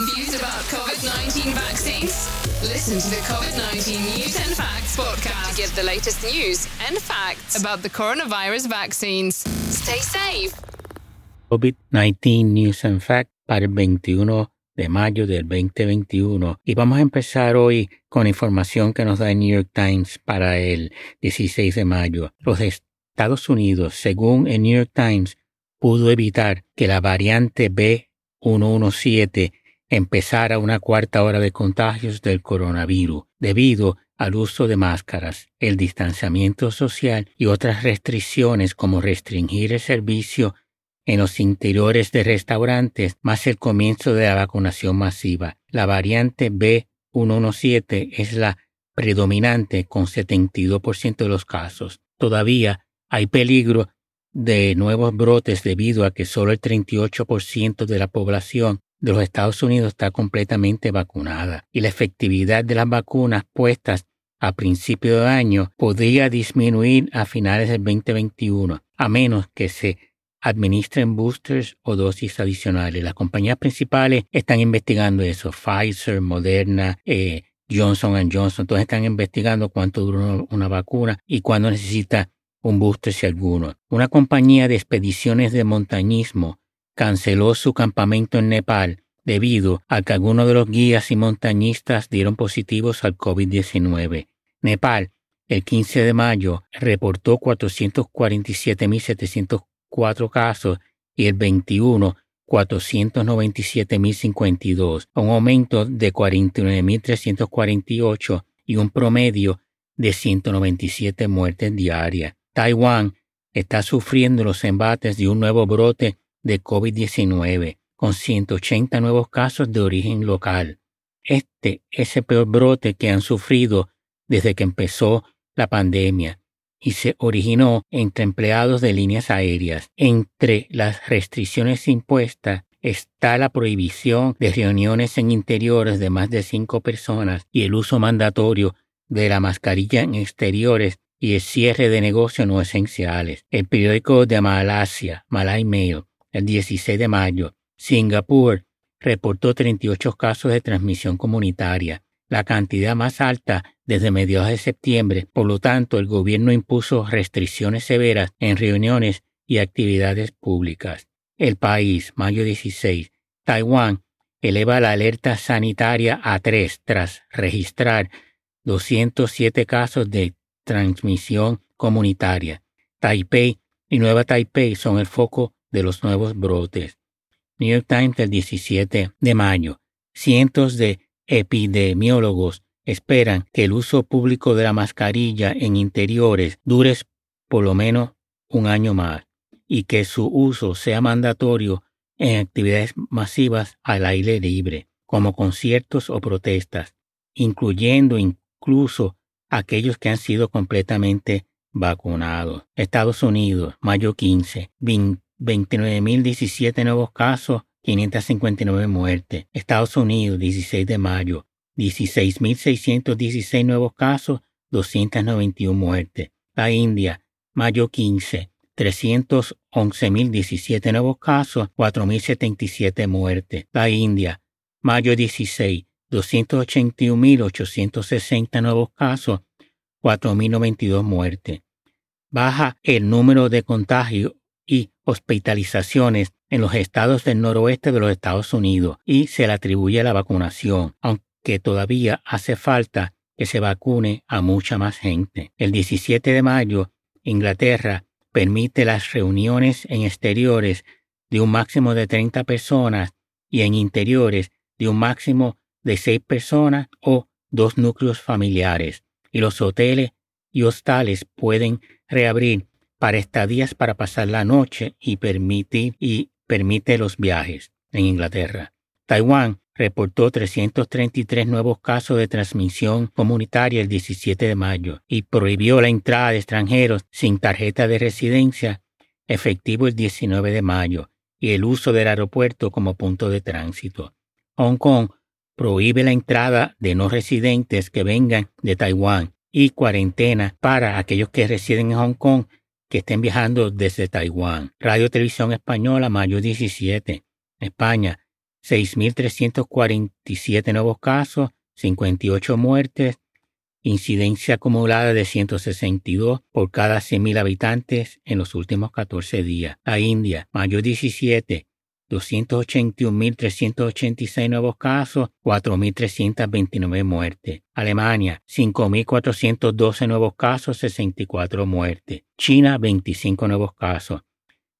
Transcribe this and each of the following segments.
Confused about COVID 19 vaccines? Listen to the COVID 19 News and Facts podcast to get the latest news and facts about the coronavirus vaccines. Stay safe. COVID-19 News and Facts para el 21 de mayo del 2021 y vamos a empezar hoy con información que nos da el New York Times para el 16 de mayo. Los Estados Unidos, según el New York Times, pudo evitar que la variante B117 empezara una cuarta hora de contagios del coronavirus debido al uso de máscaras, el distanciamiento social y otras restricciones como restringir el servicio en los interiores de restaurantes, más el comienzo de la vacunación masiva. La variante B117 es la predominante con 72% de los casos. Todavía hay peligro de nuevos brotes debido a que solo el 38% de la población de los Estados Unidos está completamente vacunada y la efectividad de las vacunas puestas a principio de año podría disminuir a finales del 2021, a menos que se administren boosters o dosis adicionales. Las compañías principales están investigando eso. Pfizer, Moderna, eh, Johnson Johnson, todos están investigando cuánto dura una vacuna y cuándo necesita un booster si alguno. Una compañía de expediciones de montañismo canceló su campamento en Nepal debido a que algunos de los guías y montañistas dieron positivos al COVID-19. Nepal, el 15 de mayo, reportó 447.704 casos y el 21 497.052, un aumento de 49.348 y un promedio de 197 muertes diarias. Taiwán está sufriendo los embates de un nuevo brote de COVID-19, con 180 nuevos casos de origen local. Este es el peor brote que han sufrido desde que empezó la pandemia y se originó entre empleados de líneas aéreas. Entre las restricciones impuestas está la prohibición de reuniones en interiores de más de cinco personas y el uso mandatorio de la mascarilla en exteriores y el cierre de negocios no esenciales. El periódico de Malasia, Malay Mail, el 16 de mayo, Singapur reportó 38 casos de transmisión comunitaria, la cantidad más alta desde mediados de septiembre. Por lo tanto, el gobierno impuso restricciones severas en reuniones y actividades públicas. El país, mayo 16, Taiwán eleva la alerta sanitaria a 3 tras registrar 207 casos de transmisión comunitaria. Taipei y Nueva Taipei son el foco de los nuevos brotes. New York Times del 17 de mayo. Cientos de epidemiólogos esperan que el uso público de la mascarilla en interiores dure por lo menos un año más y que su uso sea mandatorio en actividades masivas al aire libre, como conciertos o protestas, incluyendo incluso aquellos que han sido completamente vacunados. Estados Unidos, mayo 15, 29.017 nuevos casos, 559 muertes. Estados Unidos, 16 de mayo, 16.616 nuevos casos, 291 muertes. La India, mayo 15, 311.017 nuevos casos, 4.077 muertes. La India, mayo 16, 281.860 nuevos casos, 4.092 muertes. Baja el número de contagios hospitalizaciones en los estados del noroeste de los Estados Unidos y se le atribuye la vacunación, aunque todavía hace falta que se vacune a mucha más gente. El 17 de mayo, Inglaterra permite las reuniones en exteriores de un máximo de 30 personas y en interiores de un máximo de seis personas o dos núcleos familiares, y los hoteles y hostales pueden reabrir para estadías para pasar la noche y permitir y permite los viajes en Inglaterra. Taiwán reportó 333 nuevos casos de transmisión comunitaria el 17 de mayo y prohibió la entrada de extranjeros sin tarjeta de residencia efectivo el 19 de mayo y el uso del aeropuerto como punto de tránsito. Hong Kong prohíbe la entrada de no residentes que vengan de Taiwán y cuarentena para aquellos que residen en Hong Kong que estén viajando desde Taiwán. Radio Televisión Española, mayo 17. España. 6.347 nuevos casos, 58 muertes, incidencia acumulada de 162 por cada 100.000 habitantes en los últimos 14 días. La India, mayo 17, 281.386 nuevos casos, 4.329 muertes. Alemania, 5.412 nuevos casos, 64 muertes. China, 25 nuevos casos.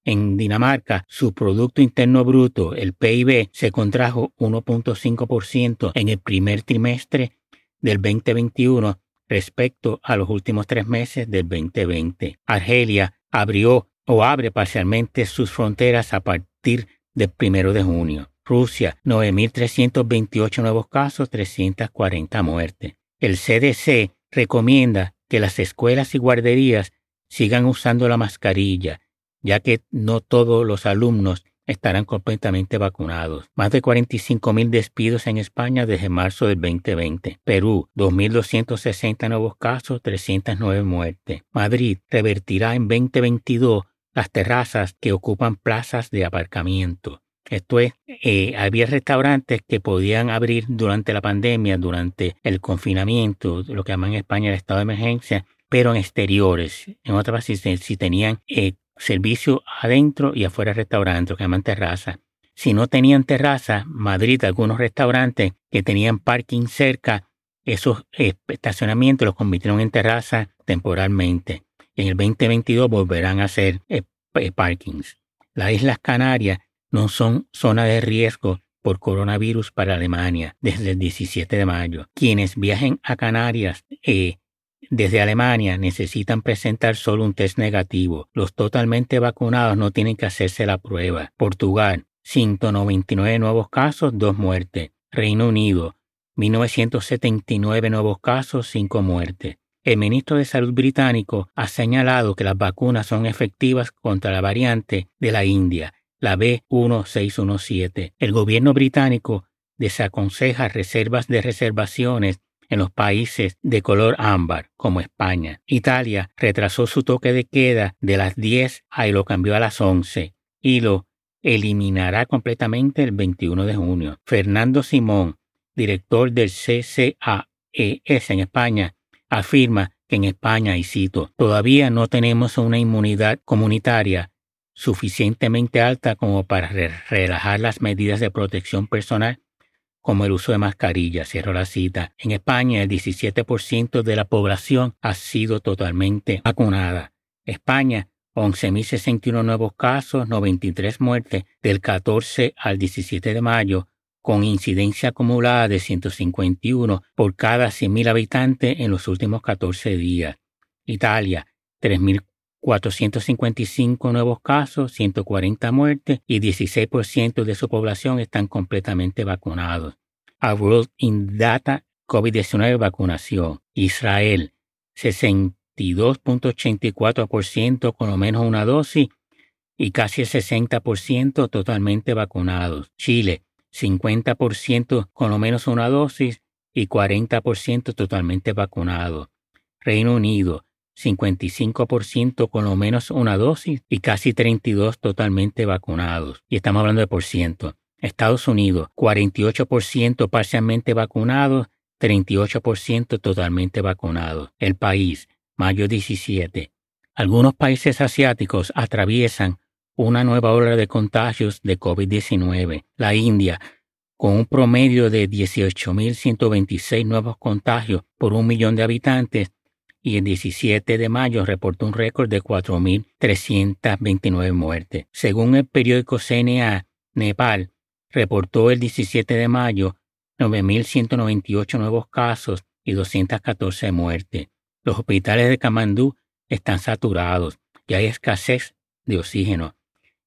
En Dinamarca, su Producto Interno Bruto, el PIB, se contrajo 1.5% en el primer trimestre del 2021 respecto a los últimos tres meses del 2020. Argelia abrió o abre parcialmente sus fronteras a partir del primero de junio. Rusia, 9.328 nuevos casos, 340 muertes. El CDC recomienda que las escuelas y guarderías sigan usando la mascarilla, ya que no todos los alumnos estarán completamente vacunados. Más de 45.000 despidos en España desde marzo del 2020. Perú, 2.260 nuevos casos, 309 muertes. Madrid revertirá en 2022 las terrazas que ocupan plazas de aparcamiento. Esto es, eh, había restaurantes que podían abrir durante la pandemia, durante el confinamiento, lo que llaman en España el estado de emergencia, pero en exteriores. En otras si, si tenían eh, servicio adentro y afuera del restaurante, lo que llaman terraza. Si no tenían terraza, Madrid, algunos restaurantes que tenían parking cerca, esos eh, estacionamientos los convirtieron en terraza temporalmente en el 2022 volverán a ser eh, eh, parkings. Las Islas Canarias no son zona de riesgo por coronavirus para Alemania desde el 17 de mayo. Quienes viajen a Canarias eh, desde Alemania necesitan presentar solo un test negativo. Los totalmente vacunados no tienen que hacerse la prueba. Portugal, 199 nuevos casos, dos muertes. Reino Unido, 1979 nuevos casos, cinco muertes. El ministro de Salud británico ha señalado que las vacunas son efectivas contra la variante de la India, la B1617. El gobierno británico desaconseja reservas de reservaciones en los países de color ámbar, como España. Italia retrasó su toque de queda de las 10 y lo cambió a las 11 y lo eliminará completamente el 21 de junio. Fernando Simón, director del CCAES en España, afirma que en España, y cito, todavía no tenemos una inmunidad comunitaria suficientemente alta como para relajar las medidas de protección personal como el uso de mascarillas, cierro la cita. En España el 17% de la población ha sido totalmente vacunada. España 11.061 nuevos casos, 93 muertes del 14 al 17 de mayo, con incidencia acumulada de 151 por cada 100.000 habitantes en los últimos 14 días. Italia, 3.455 nuevos casos, 140 muertes y 16% de su población están completamente vacunados. A World in Data COVID-19 vacunación. Israel, 62.84% con lo menos una dosis y casi el 60% totalmente vacunados. Chile, 50% con lo menos una dosis y 40% totalmente vacunado. Reino Unido, 55% con lo menos una dosis y casi 32 totalmente vacunados. Y estamos hablando de por ciento. Estados Unidos, 48% parcialmente vacunados, 38% totalmente vacunados. El país, mayo 17. Algunos países asiáticos atraviesan una nueva ola de contagios de COVID-19. La India, con un promedio de 18.126 nuevos contagios por un millón de habitantes, y el 17 de mayo reportó un récord de 4.329 muertes. Según el periódico CNA, Nepal reportó el 17 de mayo 9.198 nuevos casos y 214 muertes. Los hospitales de Kamandú están saturados y hay escasez de oxígeno.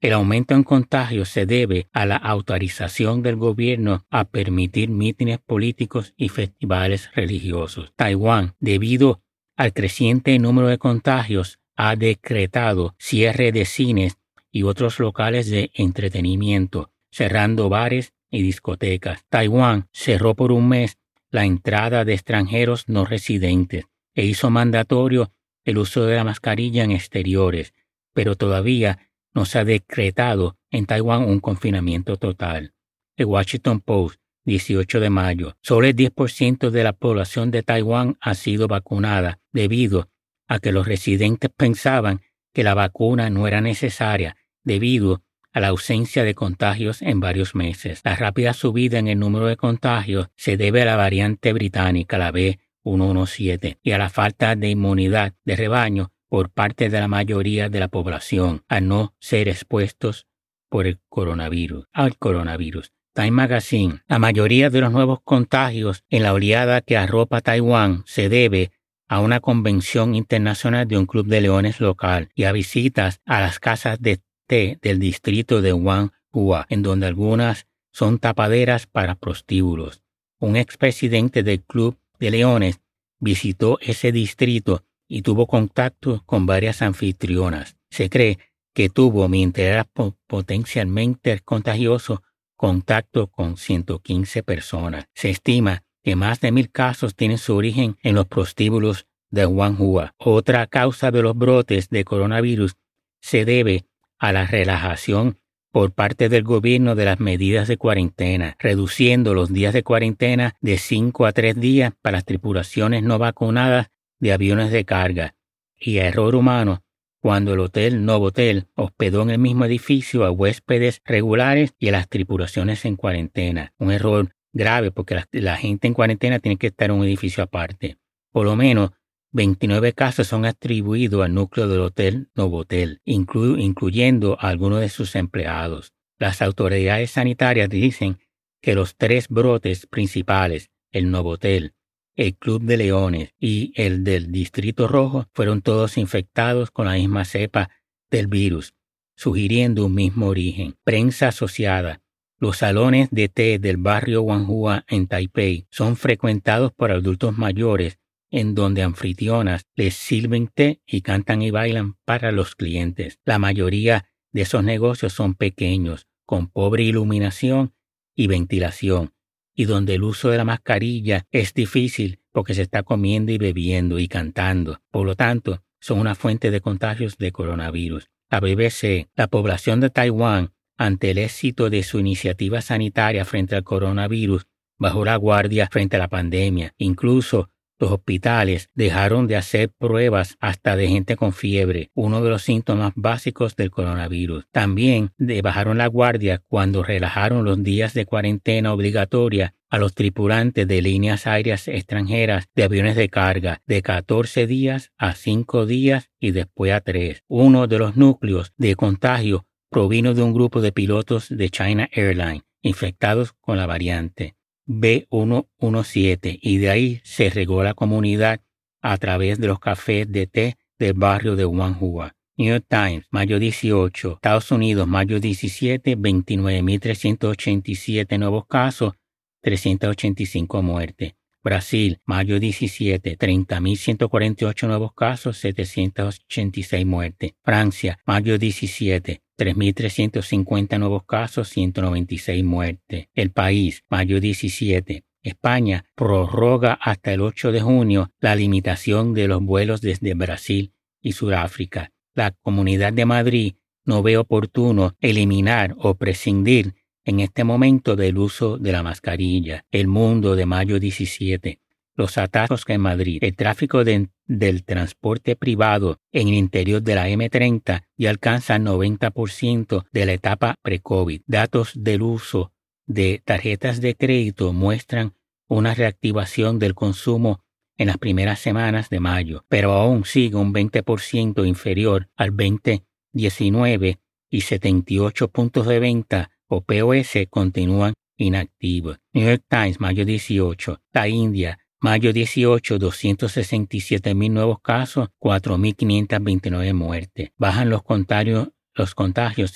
El aumento en contagios se debe a la autorización del gobierno a permitir mítines políticos y festivales religiosos. Taiwán, debido al creciente número de contagios, ha decretado cierre de cines y otros locales de entretenimiento, cerrando bares y discotecas. Taiwán cerró por un mes la entrada de extranjeros no residentes e hizo mandatorio el uso de la mascarilla en exteriores, pero todavía no se ha decretado en Taiwán un confinamiento total. El Washington Post, 18 de mayo. Solo el 10% de la población de Taiwán ha sido vacunada debido a que los residentes pensaban que la vacuna no era necesaria debido a la ausencia de contagios en varios meses. La rápida subida en el número de contagios se debe a la variante británica, la B117, y a la falta de inmunidad de rebaño por parte de la mayoría de la población a no ser expuestos por el coronavirus, al coronavirus. Time Magazine. La mayoría de los nuevos contagios en la oleada que arropa Taiwán se debe a una convención internacional de un club de leones local y a visitas a las casas de té del distrito de Wanhua, en donde algunas son tapaderas para prostíbulos. Un expresidente del club de leones visitó ese distrito y tuvo contacto con varias anfitrionas. Se cree que tuvo, mientras era potencialmente contagioso, contacto con 115 personas. Se estima que más de mil casos tienen su origen en los prostíbulos de Wanhua. Otra causa de los brotes de coronavirus se debe a la relajación por parte del gobierno de las medidas de cuarentena, reduciendo los días de cuarentena de 5 a 3 días para las tripulaciones no vacunadas de aviones de carga, y a error humano cuando el Hotel Novotel hospedó en el mismo edificio a huéspedes regulares y a las tripulaciones en cuarentena. Un error grave porque la, gente en cuarentena tiene que estar en un edificio aparte. Por lo menos 29 casos son atribuidos al núcleo del Hotel Novotel, incluyendo a algunos de sus empleados. Las autoridades sanitarias dicen que los tres brotes principales, el Novotel, el Club de Leones y el del Distrito Rojo fueron todos infectados con la misma cepa del virus, sugiriendo un mismo origen. Prensa asociada. Los salones de té del barrio Wanhua en Taipei son frecuentados por adultos mayores en donde anfitrionas les sirven té y cantan y bailan para los clientes. La mayoría de esos negocios son pequeños, con pobre iluminación y ventilación, y donde el uso de la mascarilla es difícil porque se está comiendo y bebiendo y cantando. Por lo tanto, son una fuente de contagios de coronavirus. La BBC, la población de Taiwán, ante el éxito de su iniciativa sanitaria frente al coronavirus, bajó la guardia frente a la pandemia. Incluso los hospitales dejaron de hacer pruebas hasta de gente con fiebre, uno de los síntomas básicos del coronavirus. También bajaron la guardia cuando relajaron los días de cuarentena obligatoria a los tripulantes de líneas aéreas extranjeras de aviones de carga de 14 días a 5 días y después a 3. Uno de los núcleos de contagio provino de un grupo de pilotos de China Airlines infectados con la variante. B117 y de ahí se regó la comunidad a través de los cafés de té del barrio de Wanhua. New York Times, mayo 18, Estados Unidos, mayo 17, 29.387 nuevos casos, 385 muertes. Brasil, mayo 17, 30.148 nuevos casos, 786 muertes. Francia, mayo 17, 3.350 nuevos casos, 196 muertes. El país, mayo 17. España prorroga hasta el 8 de junio la limitación de los vuelos desde Brasil y Sudáfrica. La Comunidad de Madrid no ve oportuno eliminar o prescindir en este momento del uso de la mascarilla. El mundo de mayo 17. Los atascos en Madrid. El tráfico del transporte privado en el interior de la M30 ya alcanza el 90% de la etapa pre-COVID. Datos del uso de tarjetas de crédito muestran una reactivación del consumo en las primeras semanas de mayo, pero aún sigue un 20% inferior al 2019 y 78 puntos de venta o POS continúan inactivos. New York Times, mayo 18. La India, mayo 18, 267 mil nuevos casos, 4.529 muertes. Bajan los contagios,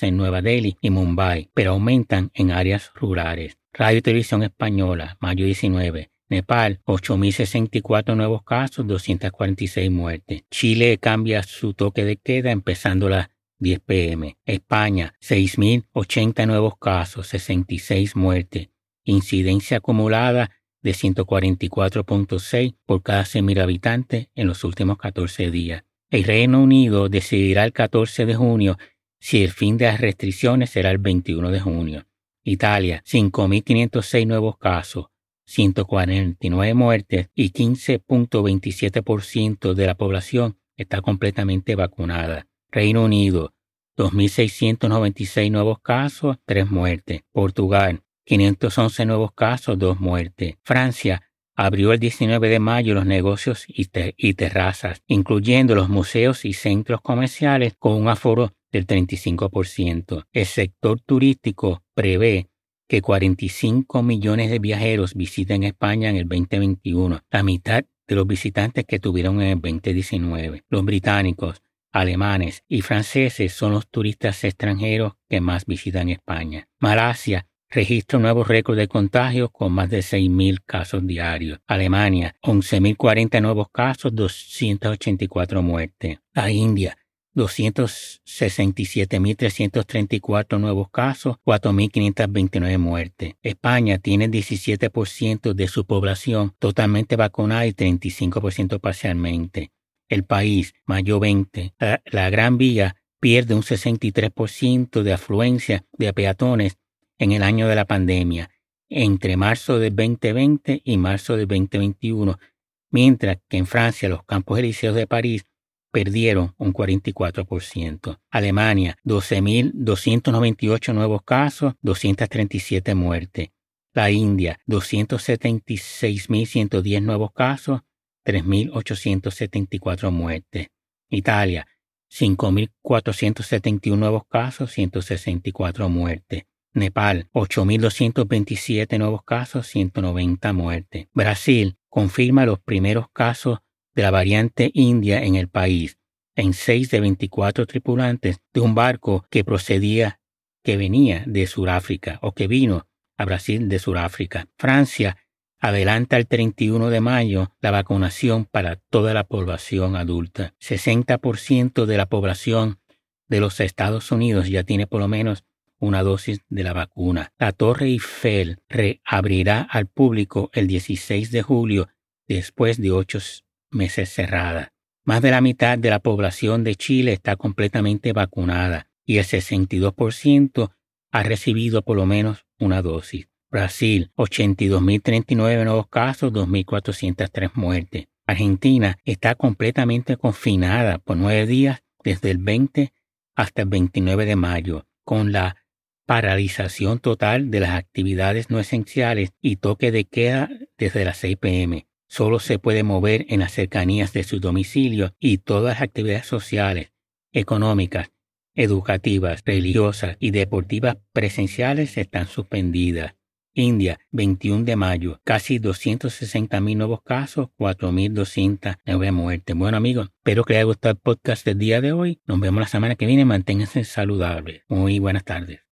en Nueva Delhi y Mumbai, pero aumentan en áreas rurales. Radio y Televisión Española, mayo 19. Nepal, 8.064 nuevos casos, 246 muertes. Chile cambia su toque de queda empezando la 10 pm. España, 6.080 nuevos casos, 66 muertes. Incidencia acumulada de 144.6 por cada 100.000 habitantes en los últimos 14 días. El Reino Unido decidirá el 14 de junio si el fin de las restricciones será el 21 de junio. Italia, 5.506 nuevos casos, 149 muertes y 15.27% de la población está completamente vacunada. Reino Unido, 2.696 nuevos casos, 3 muertes. Portugal, 511 nuevos casos, 2 muertes. Francia, abrió el 19 de mayo los negocios y, terrazas, incluyendo los museos y centros comerciales con un aforo del 35%. El sector turístico prevé que 45 millones de viajeros visiten España en el 2021, la mitad de los visitantes que tuvieron en el 2019. Los británicos, alemanes y franceses son los turistas extranjeros que más visitan España. Malasia registra un nuevo récord de contagios con más de 6.000 casos diarios. Alemania, 11.040 nuevos casos, 284 muertes. La India, 267.334 nuevos casos, 4.529 muertes. España tiene 17% de su población totalmente vacunada y 35% parcialmente. El país, mayo 20, la, la Gran Vía pierde un 63% de afluencia de peatones en el año de la pandemia, entre marzo del 2020 y marzo del 2021, mientras que en Francia los campos elíseos de París perdieron un 44%. Alemania, 12.298 nuevos casos, 237 muertes. La India, 276.110 nuevos casos, 3.874 muertes. Italia, 5.471 nuevos casos, 164 muertes. Nepal, 8.227 nuevos casos, 190 muertes. Brasil confirma los primeros casos de la variante india en el país, en 6 de 24 tripulantes de un barco que procedía, que venía de Sudáfrica o que vino a Brasil de Sudáfrica. Francia adelanta el 31 de mayo la vacunación para toda la población adulta. 60% de la población de los Estados Unidos ya tiene por lo menos una dosis de la vacuna. La Torre Eiffel reabrirá al público el 16 de julio después de ocho meses cerrada. Más de la mitad de la población de Chile está completamente vacunada y el 62% ha recibido por lo menos una dosis. Brasil, 82.039 nuevos casos, 2.403 muertes. Argentina está completamente confinada por nueve días desde el 20 hasta el 29 de mayo, con la paralización total de las actividades no esenciales y toque de queda desde las 6 pm. Solo se puede mover en las cercanías de su domicilio y todas las actividades sociales, económicas, educativas, religiosas y deportivas presenciales están suspendidas. India, 21 de mayo, casi 260.000 nuevos casos, 4.209 muertes. Bueno amigos, espero que les haya gustado el podcast del día de hoy. Nos vemos la semana que viene. Manténganse saludables. Muy buenas tardes.